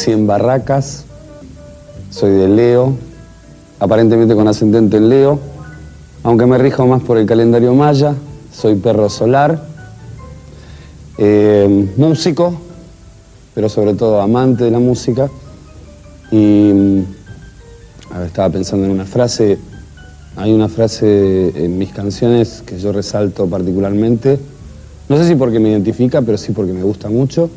Nací en Barracas, soy de Leo, aparentemente con ascendente en Leo, aunque me rijo más por el calendario maya, soy perro solar, eh, músico, pero sobre todo amante de la música. Y ver, estaba pensando en una frase, hay una frase en mis canciones que yo resalto particularmente, no sé si porque me identifica, pero sí porque me gusta mucho,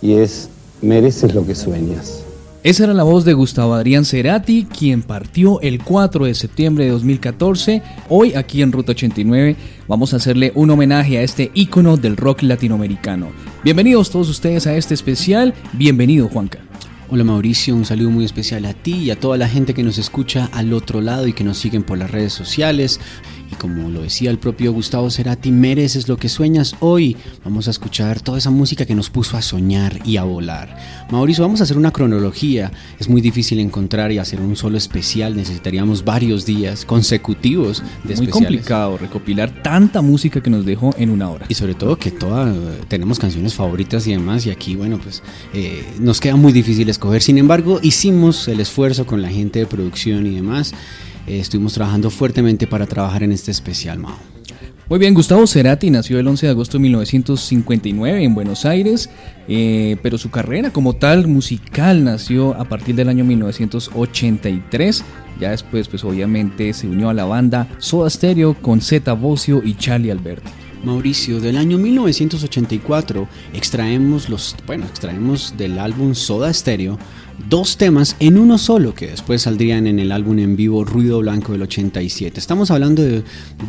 y es mereces lo que sueñas. Esa era la voz de Gustavo Adrián Cerati, quien partió el 4 de septiembre de 2014. Hoy aquí en Ruta 89 vamos a hacerle un homenaje a este ícono del rock latinoamericano. Bienvenidos todos ustedes a este especial. Bienvenido Juanca. Hola Mauricio, un saludo muy especial a ti y a toda la gente que nos escucha al otro lado y que nos siguen por las redes sociales. Y como lo decía el propio Gustavo Cerati, mereces lo que sueñas. Hoy vamos a escuchar toda esa música que nos puso a soñar y a volar. Mauricio, vamos a hacer una cronología. Es muy difícil encontrar y hacer un solo especial. Necesitaríamos varios días consecutivos de Muy complicado recopilar tanta música que nos dejó en una hora. Y sobre todo que toda, tenemos canciones favoritas y demás. Y aquí, bueno, pues eh, nos queda muy difícil escoger. Sin embargo, hicimos el esfuerzo con la gente de producción y demás. Eh, estuvimos trabajando fuertemente para trabajar en este especial, Mao. Muy bien, Gustavo Cerati nació el 11 de agosto de 1959 en Buenos Aires, eh, pero su carrera como tal musical nació a partir del año 1983. Ya después, pues obviamente se unió a la banda Soda Stereo con Zeta Bocio y Charlie Alberti. Mauricio, del año 1984 extraemos los, bueno, extraemos del álbum Soda Stereo dos temas en uno solo que después saldrían en el álbum en vivo Ruido Blanco del 87. Estamos hablando de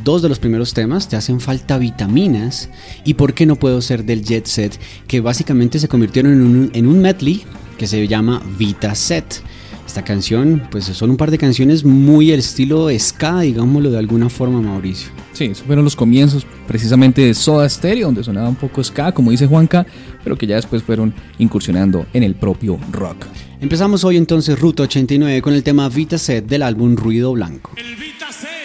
dos de los primeros temas, Te hacen falta vitaminas y ¿Por qué no puedo ser del Jet Set? que básicamente se convirtieron en un, en un medley que se llama Vita Set. Esta canción, pues son un par de canciones muy el estilo ska, digámoslo de alguna forma, Mauricio. Sí, esos fueron los comienzos precisamente de Soda Stereo, donde sonaba un poco ska, como dice Juanca, pero que ya después fueron incursionando en el propio rock. Empezamos hoy entonces Ruta 89 con el tema Vita Set del álbum Ruido Blanco. Por más que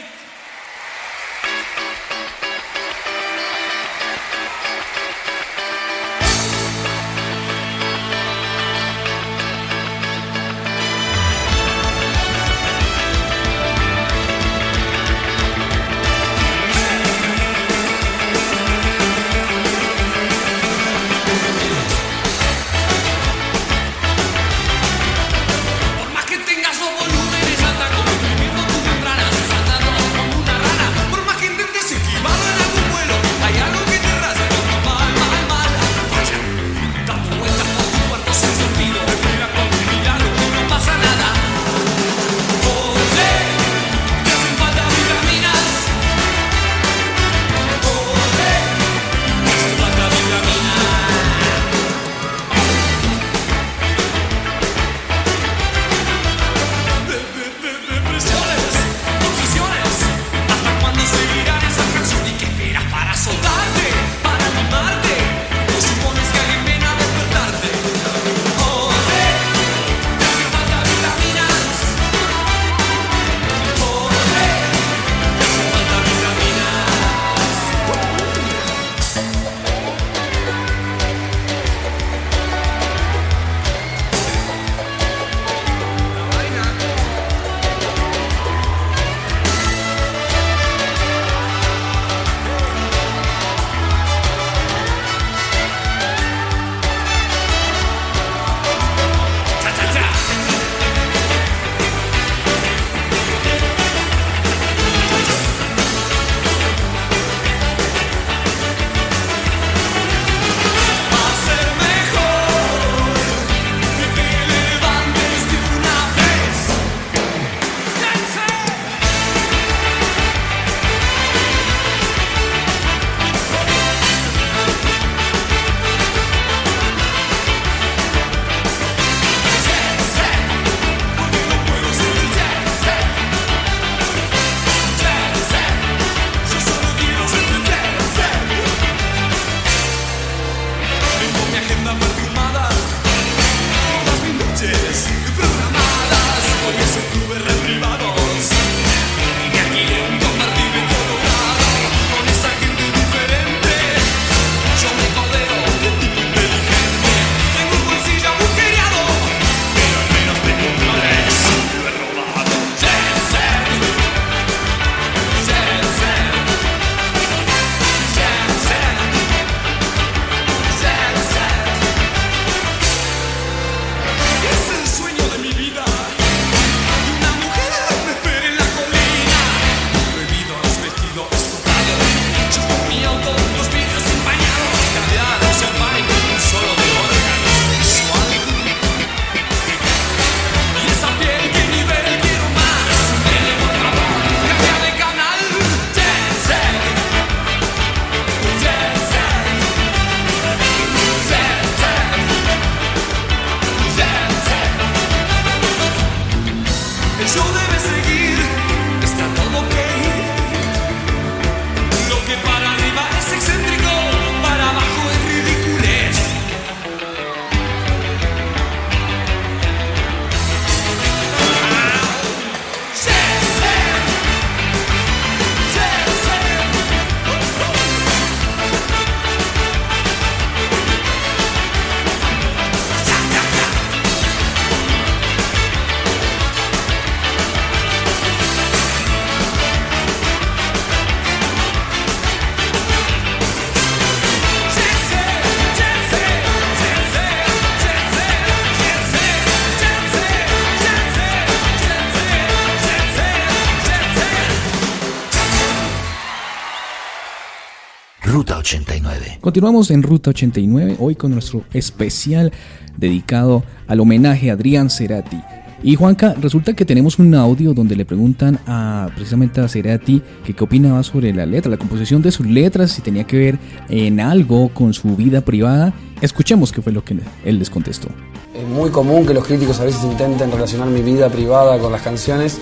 Continuamos en Ruta 89, hoy con nuestro especial dedicado al homenaje a Adrián Cerati. Y Juanca, resulta que tenemos un audio donde le preguntan a precisamente a Cerati que qué opinaba sobre la letra, la composición de sus letras, si tenía que ver en algo con su vida privada. Escuchemos qué fue lo que él les contestó. Es muy común que los críticos a veces intenten relacionar mi vida privada con las canciones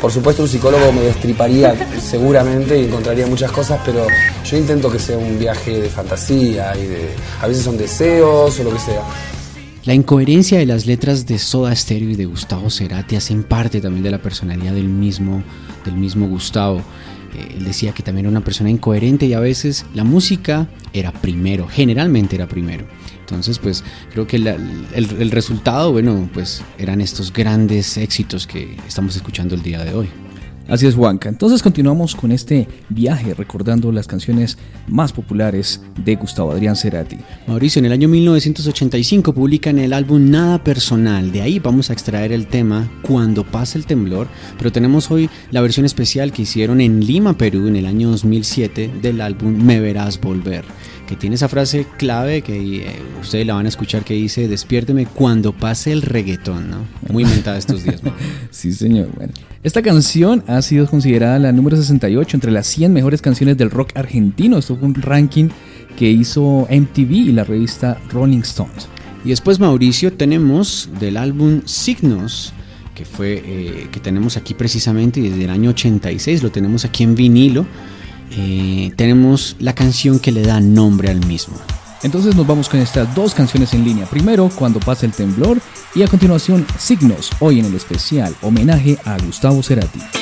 por supuesto un psicólogo me destriparía seguramente y encontraría muchas cosas, pero yo intento que sea un viaje de fantasía y de, a veces son deseos o lo que sea. La incoherencia de las letras de Soda Stereo y de Gustavo Cerati hacen parte también de la personalidad del mismo, del mismo Gustavo. Eh, él decía que también era una persona incoherente y a veces la música era primero, generalmente era primero. Entonces, pues creo que el, resultado, bueno, pues eran estos grandes éxitos que estamos escuchando el día de hoy. Así es, Juanca. Entonces continuamos con este viaje recordando las canciones más populares de Gustavo Adrián Cerati. Mauricio, en el año 1985 publican el álbum Nada Personal. De ahí vamos a extraer el tema Cuando pasa el temblor, pero tenemos hoy la versión especial que hicieron en Lima, Perú, en el año 2007 del álbum Me Verás Volver que tiene esa frase clave que eh, ustedes la van a escuchar que dice, despiérteme cuando pase el reggaetón, ¿no? Muy inventada estos días. sí, señor. Bueno, esta canción ha sido considerada la número 68 entre las 100 mejores canciones del rock argentino. Esto fue un ranking que hizo MTV y la revista Rolling Stones. Y después, Mauricio, tenemos del álbum Signos, que fue eh, que tenemos aquí precisamente desde el año 86, lo tenemos aquí en vinilo. Eh, tenemos la canción que le da nombre al mismo. Entonces nos vamos con estas dos canciones en línea. Primero, Cuando pasa el temblor y a continuación, Signos, hoy en el especial homenaje a Gustavo Cerati.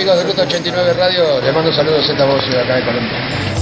Amigos de Ruta 89 Radio, les mando saludos a esta voz de acá de Colombia.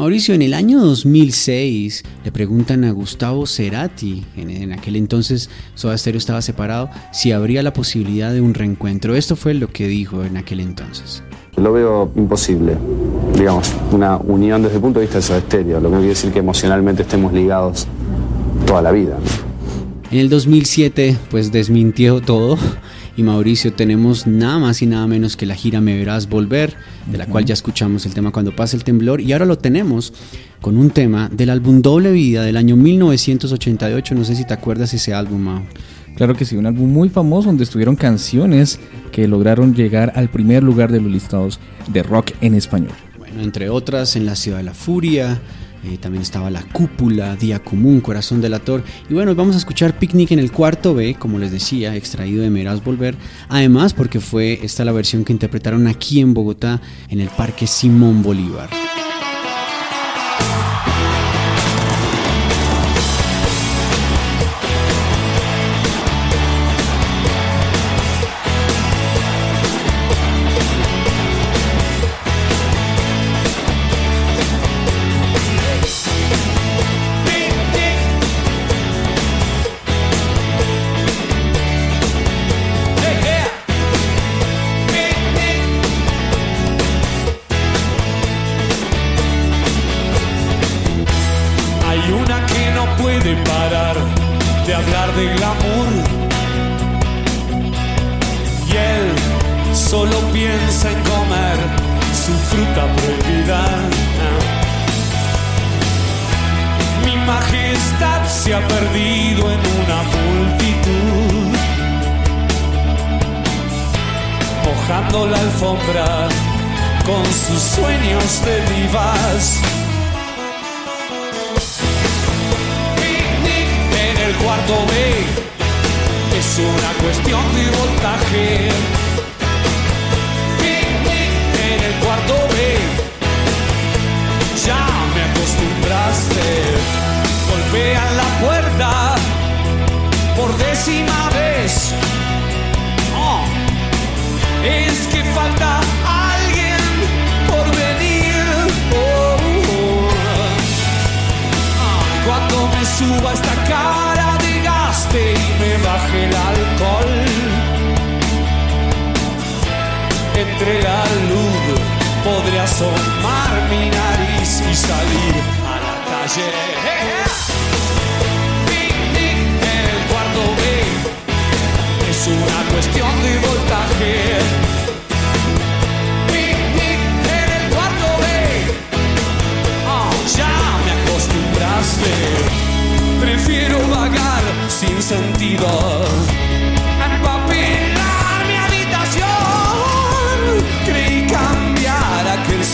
Mauricio, en el año 2006 le preguntan a Gustavo Cerati, en, aquel entonces Soda Stereo estaba separado, si habría la posibilidad de un reencuentro. Esto fue lo que dijo en aquel entonces. Lo veo imposible, digamos, una unión desde el punto de vista de Soda Stereo, lo que quiere decir que emocionalmente estemos ligados toda la vida. En el 2007, pues desmintió todo y Mauricio tenemos nada más y nada menos que la gira Me Verás Volver, de la cual ya escuchamos el tema Cuando pasa el temblor y ahora lo tenemos con un tema del álbum Doble Vida del año 1988, no sé si te acuerdas ese álbum, Mau. Claro que sí, un álbum muy famoso donde estuvieron canciones que lograron llegar al primer lugar de los listados de rock en español. Bueno, entre otras, En la Ciudad de la Furia, eh, también estaba La Cúpula, Día Común, Corazón del Ator. Y bueno, vamos a escuchar Picnic en el cuarto B, como les decía, extraído de Meraz Volver. Además, porque fue esta la versión que interpretaron aquí en Bogotá, en el Parque Simón Bolívar. piensa en comer su fruta prohibida. Mi majestad se ha perdido en una multitud, mojando la alfombra con sus sueños de vivas. Picnic en el cuarto B es una cuestión de voltaje Ya me acostumbraste. Golpea la puerta por décima vez. Oh, es que falta alguien por venir. Oh, oh, oh. cuando me suba esta cara de gaste y me baje el alcohol entre la luz podré asomar mi nariz y salir a la calle. Picnic en el cuarto B es una cuestión de voltaje. Picnic en el cuarto B, oh, ya me acostumbraste. Prefiero vagar sin sentido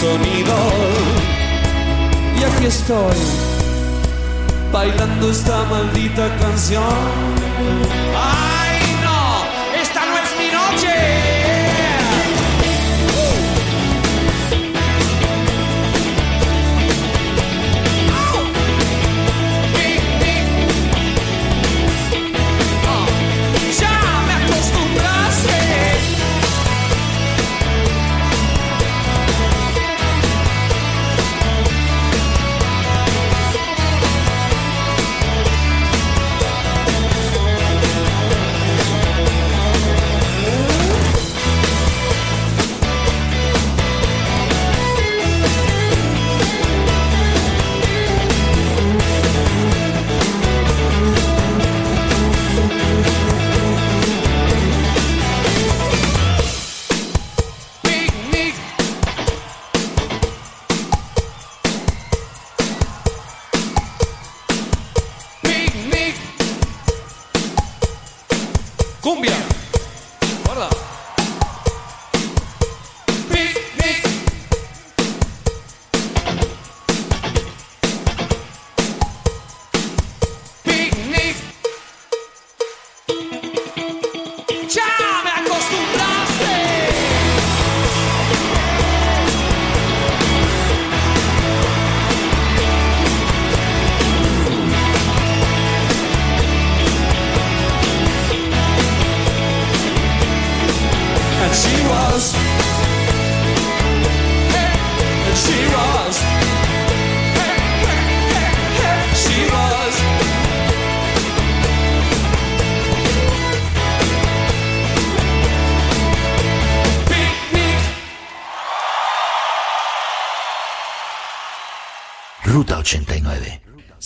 sonido. Y aquí estoy, bailando esta maldita canción. Ah.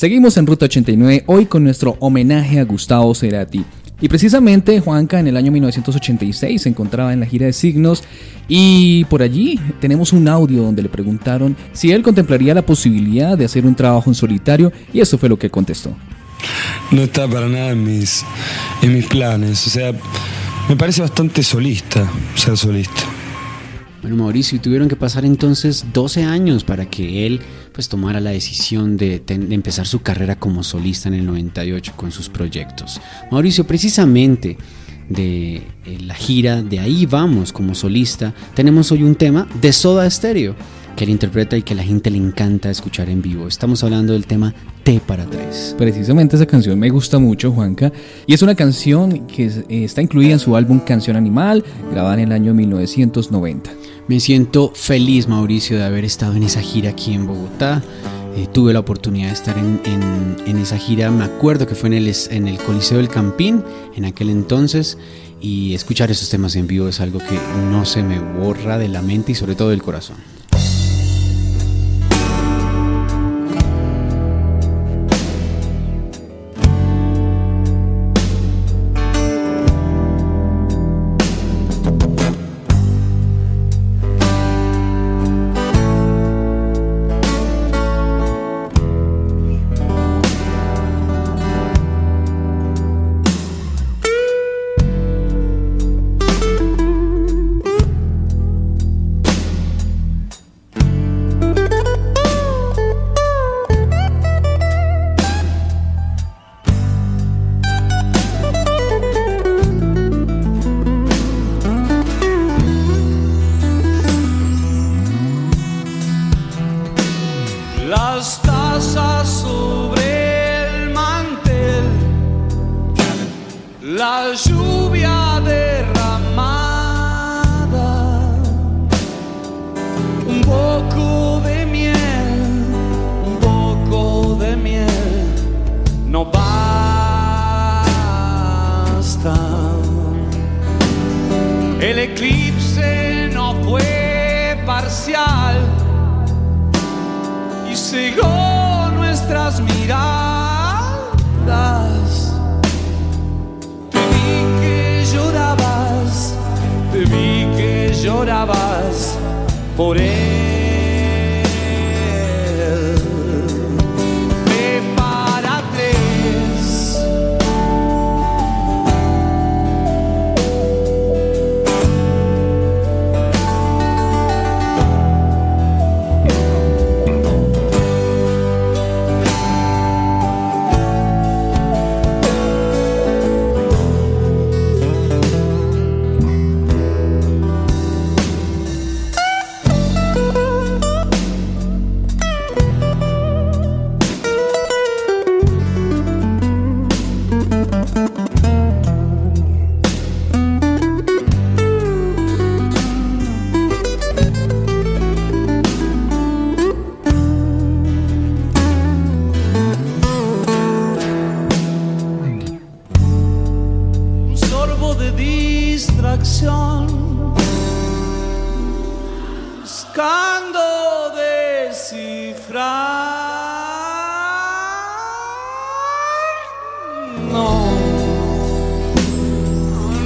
Seguimos en Ruta 89 hoy con nuestro homenaje a Gustavo Cerati. Y precisamente Juanca en el año 1986 se encontraba en la gira de Signos y por allí tenemos un audio donde le preguntaron si él contemplaría la posibilidad de hacer un trabajo en solitario y eso fue lo que contestó. No está para nada en mis, en mis planes, o sea, me parece bastante solista ser solista. Bueno, Mauricio, y tuvieron que pasar entonces 12 años para que él pues tomara la decisión de, de, empezar su carrera como solista en el 98 con sus proyectos. Mauricio, precisamente de eh, la gira de Ahí Vamos como solista, tenemos hoy un tema de Soda Stereo que él interpreta y que la gente le encanta escuchar en vivo. Estamos hablando del tema T para tres. Precisamente esa canción me gusta mucho, Juanca, y es una canción que eh, está incluida en su álbum Canción Animal, grabada en el año 1990. Me siento feliz, Mauricio, de haber estado en esa gira aquí en Bogotá. Eh, tuve la oportunidad de estar en, en, en, esa gira, me acuerdo que fue en el, en el Coliseo del Campín en aquel entonces y escuchar esos temas en vivo es algo que no se me borra de la mente y sobre todo del corazón. las tazas sobre el mantel, la lluvia derramada, un poco de miel, un poco de miel, no basta. El eclipse no fue parcial cegó nuestras miradas. Te vi que llorabas, te vi que llorabas por él.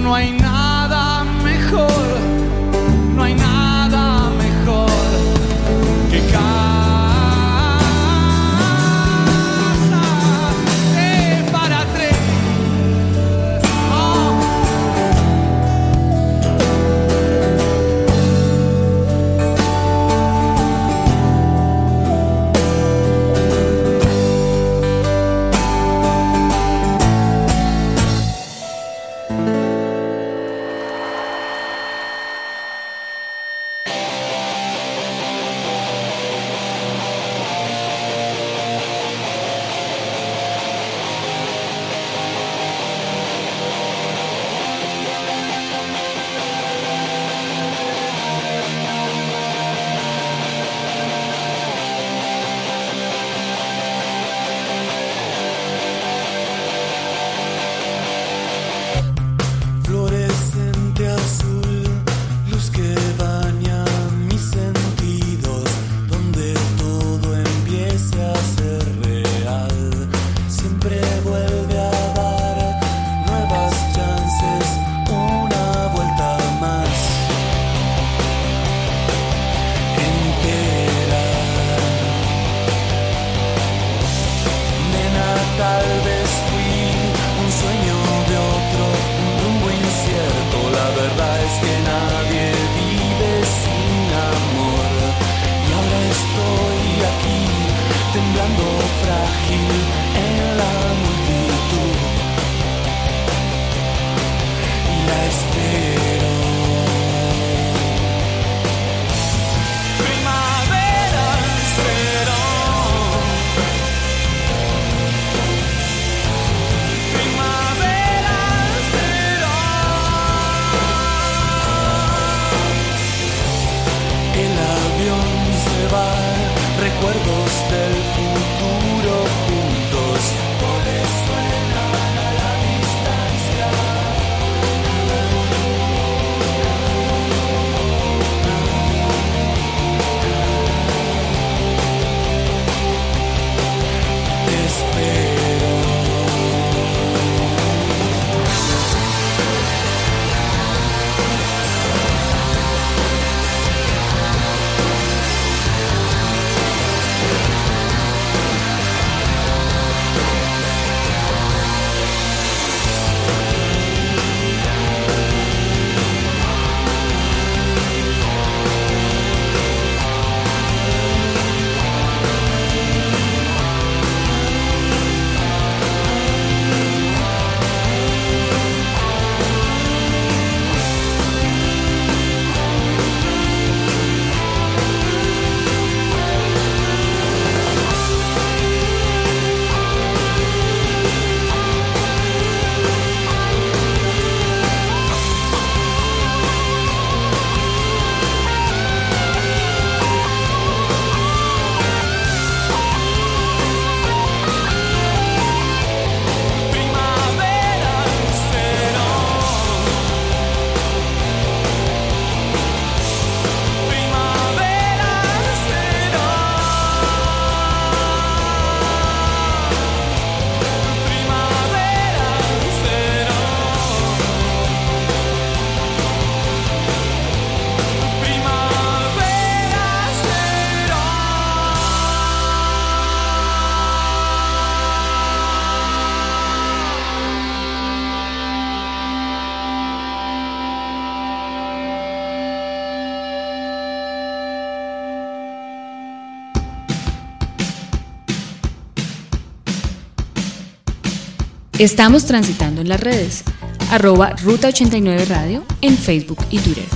no hay nada mejor, no hay nada. Estamos transitando en las redes. Arroba Ruta 89 Radio en Facebook y Twitter.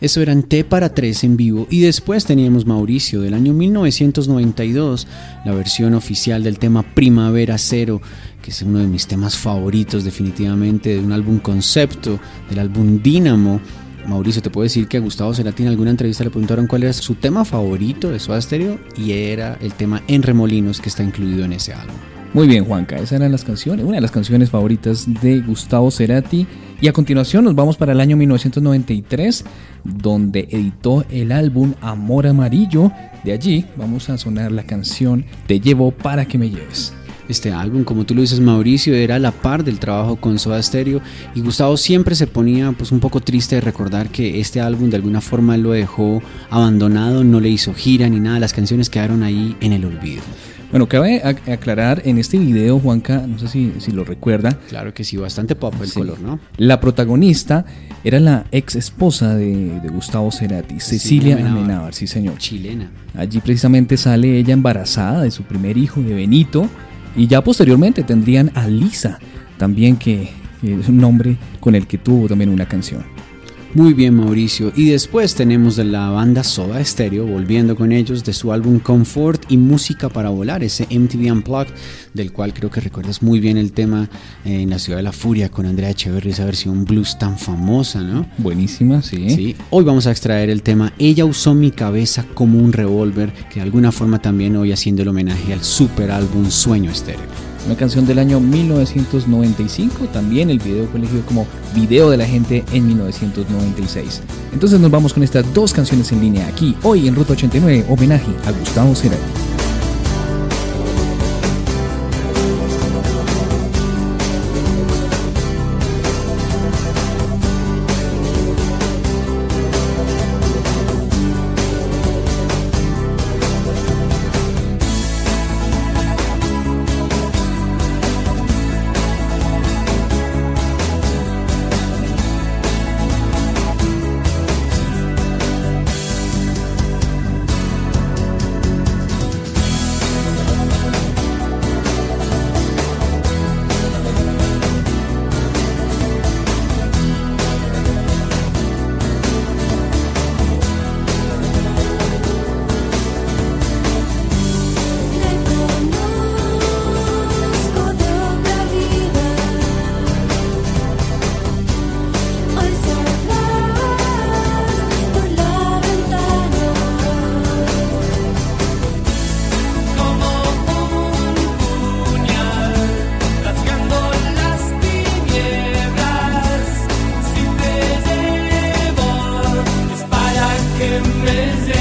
Eso eran T para 3 en vivo y después teníamos Mauricio del año 1992, la versión oficial del tema Primavera Cero, que es uno de mis temas favoritos definitivamente de un álbum concepto, del álbum Dínamo. Mauricio, te puedo decir que a Gustavo Cerati en alguna entrevista le preguntaron cuál era su tema favorito de Soda Stereo y era el tema En Remolinos que está incluido en ese álbum. Muy bien, Juanca, esas eran las canciones, una de las canciones favoritas de Gustavo Cerati. Y a continuación nos vamos para el año 1993, donde editó el álbum Amor Amarillo. De allí vamos a sonar la canción Te llevo para que me lleves. Este álbum, como tú lo dices, Mauricio, era a la par del trabajo con Soda Stereo y Gustavo siempre se ponía pues un poco triste de recordar que este álbum de alguna forma lo dejó abandonado, no le hizo gira ni nada, las canciones quedaron ahí en el olvido. Bueno, cabe ac- aclarar en este video, Juanca, no sé si, si lo recuerda, Claro que sí, bastante pop el Sí. color, ¿no? la protagonista era la ex esposa de, de Gustavo Cerati, Cecilia Amenábar. Amenábar, sí señor. Chilena. Allí precisamente sale ella embarazada de su primer hijo, de Benito, y ya posteriormente tendrían a Lisa, también que, es un nombre con el que tuvo también una canción. Muy bien, Mauricio. Y después tenemos de la banda Soda Stereo, volviendo con ellos, de su álbum Comfort y Música para Volar, ese MTV Unplugged, del cual creo que recuerdas muy bien el tema eh, en la Ciudad de la Furia con Andrea Echeverry, esa versión blues tan famosa, ¿no? Buenísima, sí. Sí. Hoy vamos a extraer el tema Ella usó mi cabeza como un revólver, que de alguna forma también hoy haciendo el homenaje al super álbum Sueño Estéreo. Una canción del año 1995, también el video fue elegido como video de la gente en 1996. Entonces nos vamos con estas dos canciones en línea aquí, hoy en Ruta 89, homenaje a Gustavo Cerati. presente.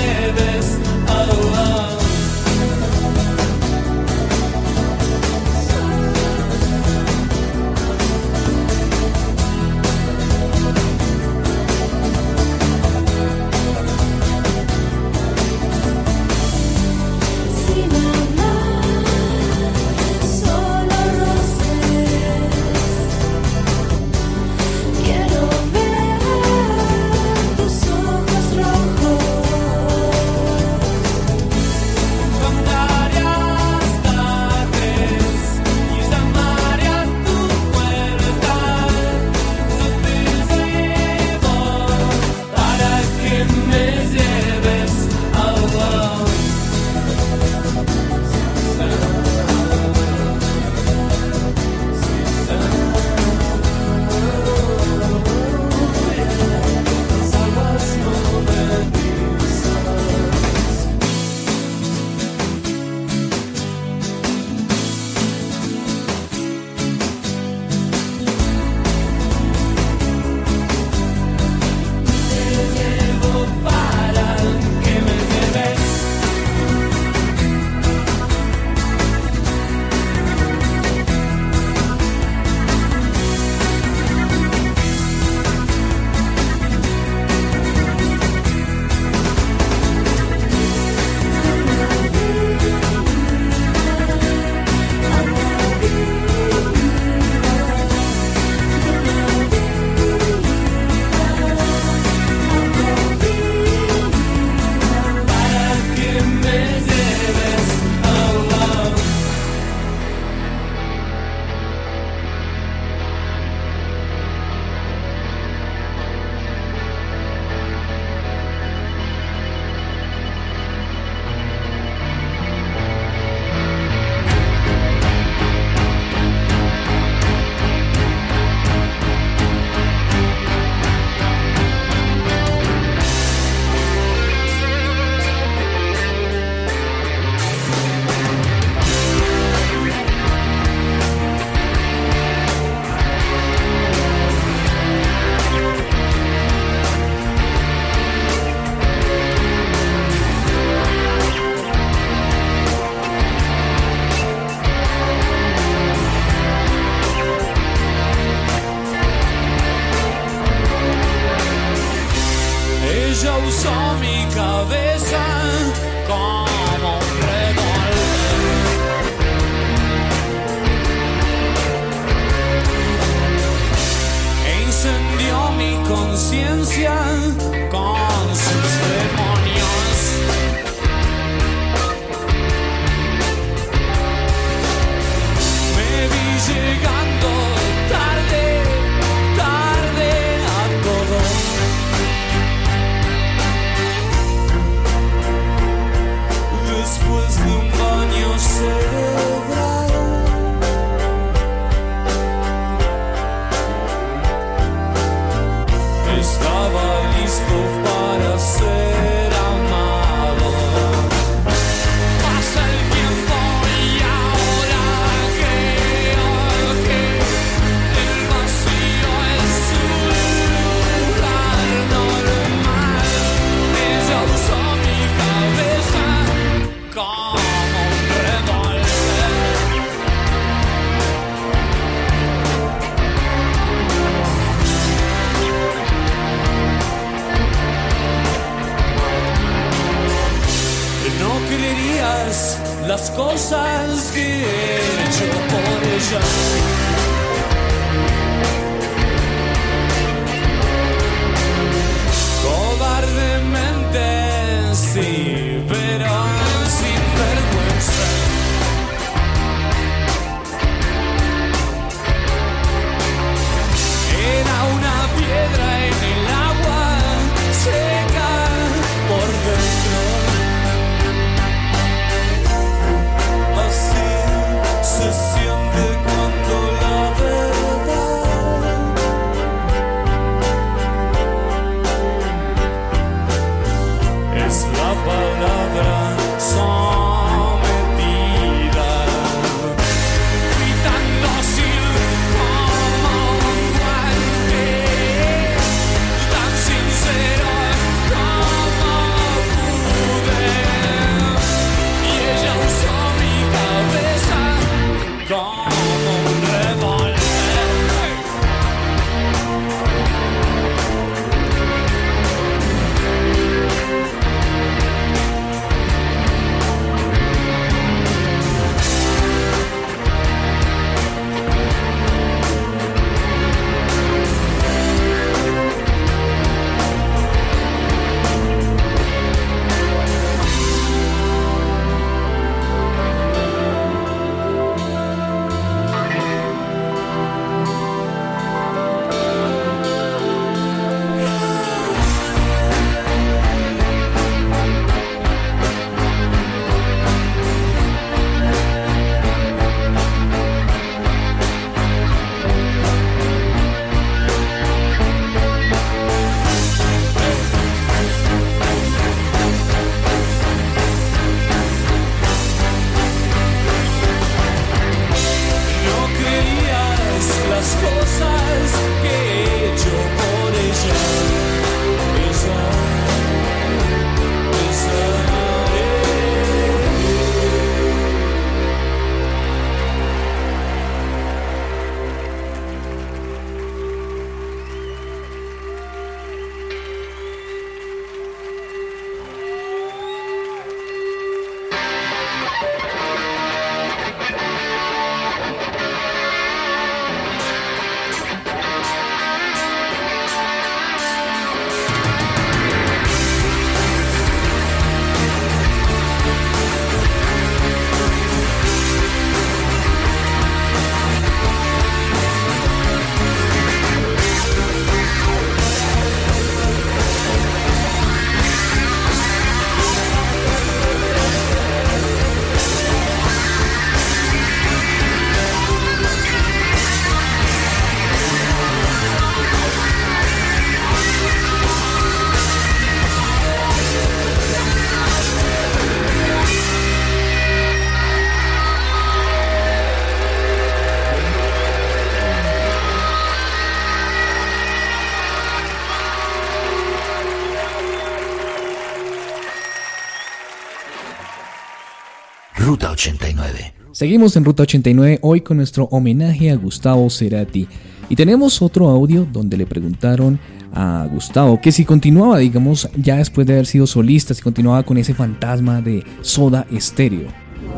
Ruta 89. Seguimos en Ruta 89 hoy con nuestro homenaje a Gustavo Cerati. Y tenemos otro audio donde le preguntaron a Gustavo, que si continuaba, digamos, ya después de haber sido solista, si continuaba con ese fantasma de Soda Stereo.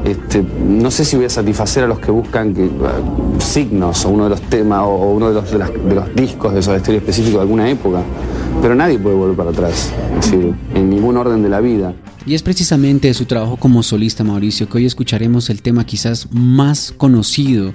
Este, no sé si voy a satisfacer a los que buscan que, uh, signos o uno de los temas o, o uno de los, de, las- de los discos de Soda Stereo específico de alguna época, pero nadie puede volver para atrás, es decir, en ningún orden de la vida. Y es precisamente de su trabajo como solista, Mauricio, que hoy escucharemos el tema quizás más conocido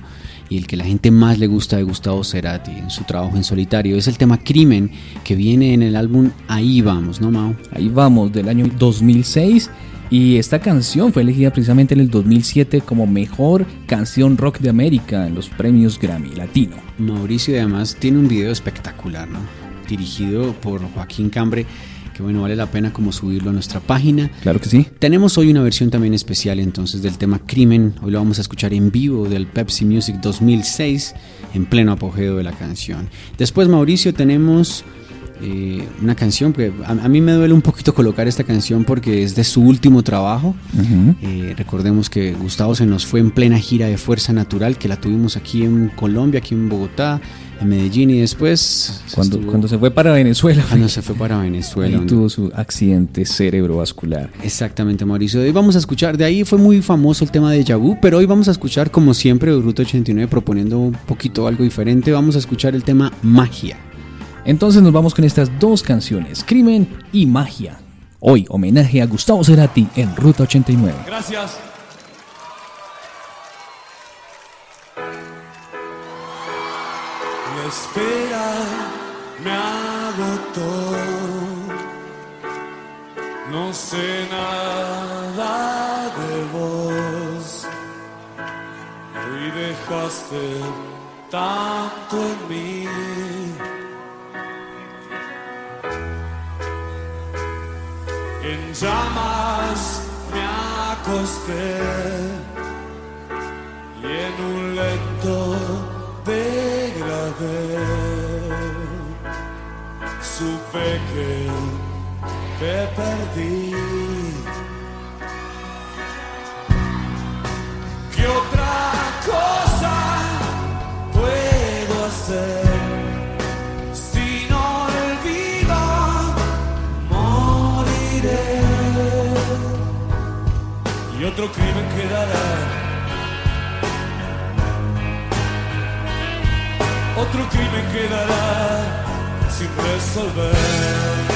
y el que la gente más le gusta de Gustavo Cerati en su trabajo en solitario. Es el tema Crimen, que viene en el álbum Ahí vamos, ¿no, Mao? Ahí vamos, del año 2006. Y esta canción fue elegida precisamente en el 2007 como mejor canción rock de América en los premios Grammy Latino. Mauricio además tiene un video espectacular, ¿no? Dirigido por Joaquín Cambre, que bueno, vale la pena como subirlo a nuestra página. Claro que sí. Tenemos hoy una versión también especial entonces del tema Crimen. Hoy lo vamos a escuchar en vivo del Pepsi Music 2006 en pleno apogeo de la canción. Después Mauricio tenemos eh, una canción que a, a mí me duele un poquito colocar esta canción porque es de su último trabajo. Eh, recordemos que Gustavo se nos fue en plena gira de Fuerza Natural que la tuvimos aquí en Colombia, aquí en Bogotá, en Medellín y después Cuando, estuvo- cuando se fue para Venezuela, cuando se fue para Venezuela. ahí tuvo su accidente cerebrovascular. Exactamente, Mauricio. Hoy vamos a escuchar, de ahí fue muy famoso el tema de Yabu, pero hoy vamos a escuchar, como siempre, de Ruta 89 proponiendo un poquito algo diferente. Vamos a escuchar el tema Magia. Entonces nos vamos con estas dos canciones, Crimen y Magia. Hoy homenaje a Gustavo Cerati en Ruta 89. Gracias. Espera me agotó. No sé nada de vos. Y dejaste tanto en mí. En llamas me acosté y en un lento supe que te perdí. ¿Qué otra cosa puedo hacer? Y otro crimen quedará. Otro crimen quedará sin resolver.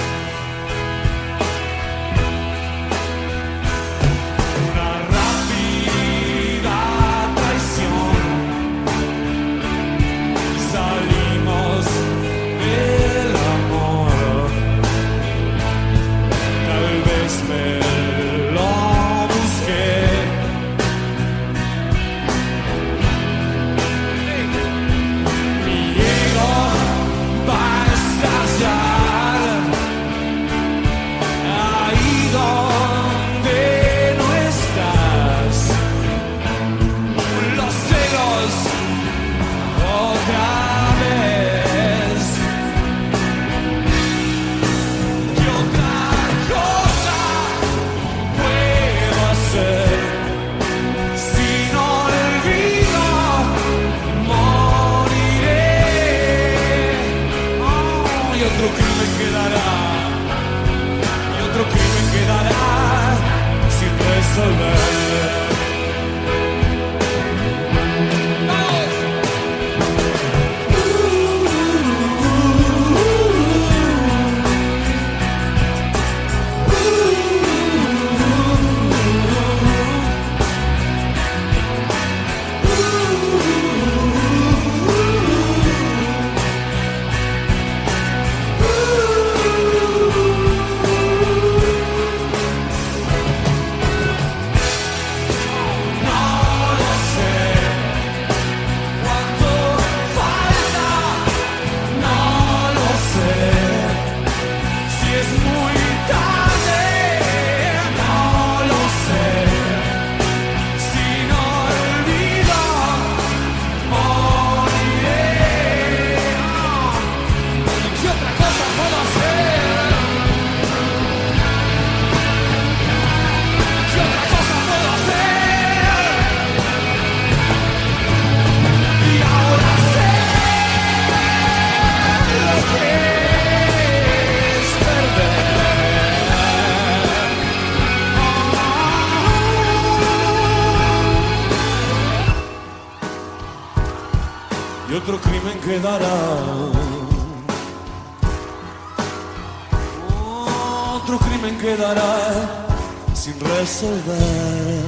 Crimen quedará sin resolver.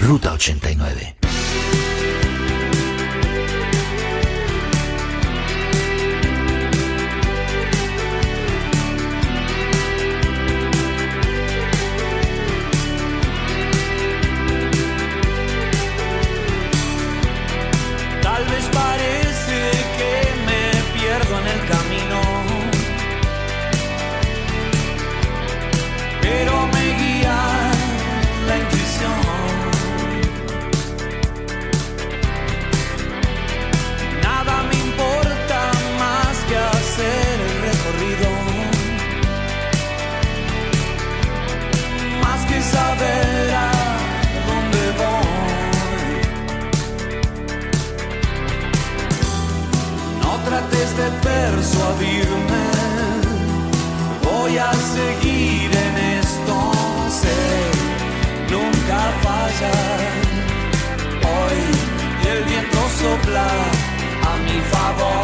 Ruta 89. Persuadirme, voy a seguir en esto, sé, nunca falla. Hoy el viento sopla a mi favor.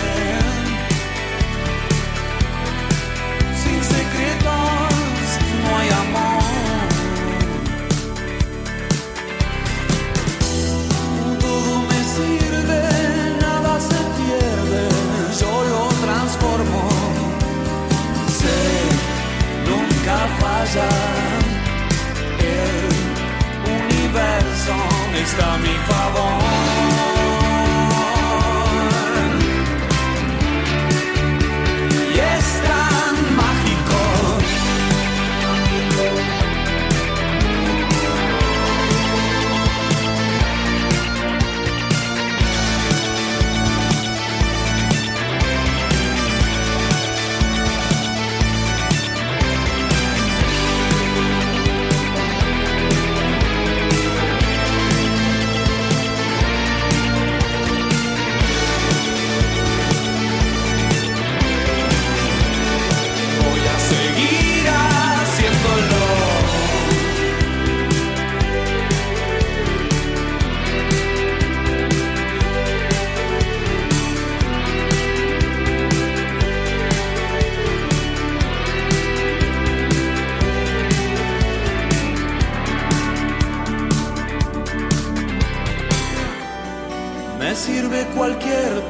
El universo está a mi favor.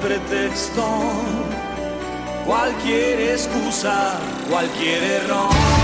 Pretexto, cualquier excusa, cualquier error.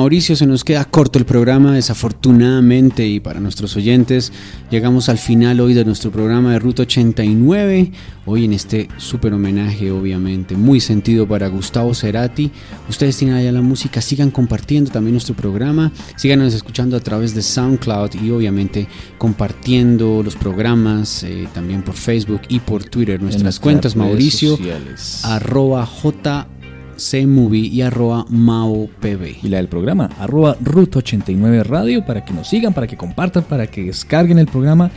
Mauricio, se nos queda corto el programa, desafortunadamente, y para nuestros oyentes, llegamos al final hoy de nuestro programa de Ruta 89, hoy en este súper homenaje, obviamente, muy sentido para Gustavo Cerati. Ustedes tienen allá la música, sigan compartiendo también nuestro programa, síganos escuchando a través de SoundCloud y obviamente compartiendo los programas eh, también por Facebook y por Twitter. Nuestras, nuestras cuentas, Mauricio, sociales. arroba J cmovie y arroba maopb. y la del programa, arroba Ruta 89 Radio, para que nos sigan, para que compartan, para que descarguen el programa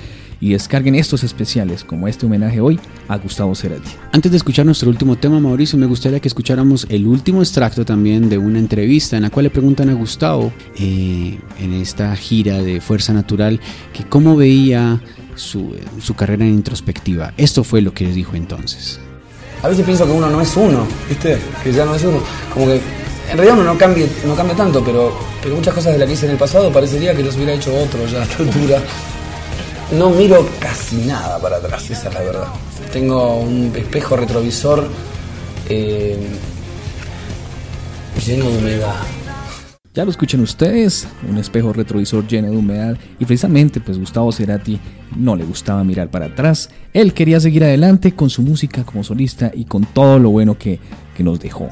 y descarguen estos especiales, como este homenaje hoy a Gustavo Cerati. Antes de escuchar nuestro último tema, Mauricio, me gustaría que escucháramos el último extracto también de una entrevista en la cual le preguntan a Gustavo eh, en esta gira de Fuerza Natural que cómo veía su, su carrera en introspectiva. Esto fue lo que dijo entonces. A veces pienso que uno no es uno, ¿viste? Que ya no es uno. Como que en realidad uno no cambia, no cambia tanto, pero, pero muchas cosas de las que hice en el pasado parecería que los hubiera hecho otro ya a esta altura. No miro casi nada para atrás, esa es la verdad. Tengo un espejo retrovisor eh, lleno de humedad. Ya lo escuchan ustedes, un espejo retrovisor lleno de humedad y precisamente pues Gustavo Cerati no le gustaba mirar para atrás, él quería seguir adelante con su música como solista y con todo lo bueno que, que nos dejó.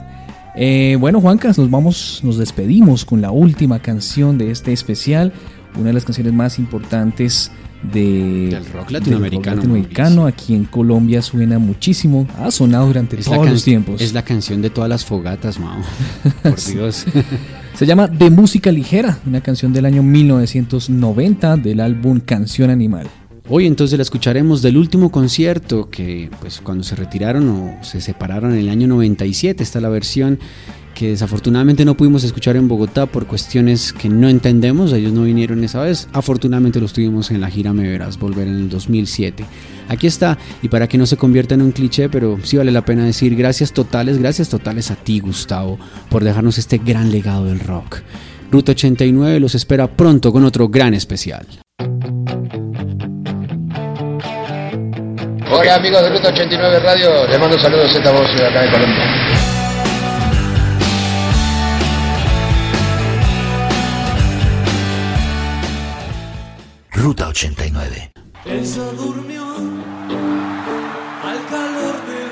Eh, bueno Juancas, nos vamos, nos despedimos con la última canción de este especial, una de las canciones más importantes de, Del rock latinoamericano, latinoamericano. Aquí en Colombia suena muchísimo, ha sonado durante Es todos los tiempos. es la canción de todas las fogatas, Mao. Por Dios. Se llama De Música Ligera, una canción del año 1990 del álbum Canción Animal. Hoy entonces la escucharemos del último concierto que pues cuando se retiraron o se separaron en el año 97 está la versión que desafortunadamente no pudimos escuchar en Bogotá por cuestiones que no entendemos, ellos no vinieron esa vez, afortunadamente los tuvimos en la gira Me Verás Volver en el 2007. Aquí está, y para que no se convierta en un cliché, pero sí vale la pena decir gracias totales, gracias totales a ti Gustavo por dejarnos este gran legado del rock. Ruta 89 los espera pronto con otro gran especial. Hola amigos de Ruta 89 Radio, les mando saludos Z Voz de acá de Colombia. Ruta 89. Ella durmió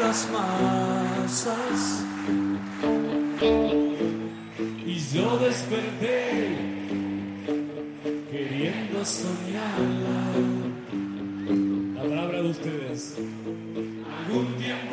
las masas y yo desperté queriendo soñarla. La palabra de ustedes. Algún tiempo